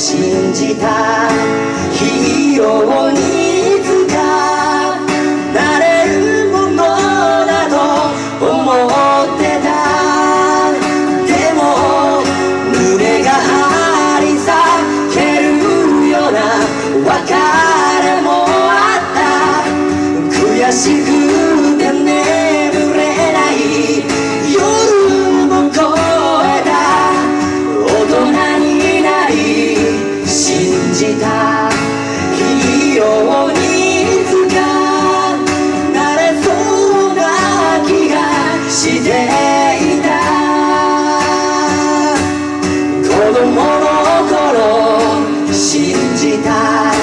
信じた日曜にいつかなれるものだと思ってた。でも胸が張り裂けるような別れもあった。悔しくいい日々よにいつかなれそうな気がしていた。子供の頃信じた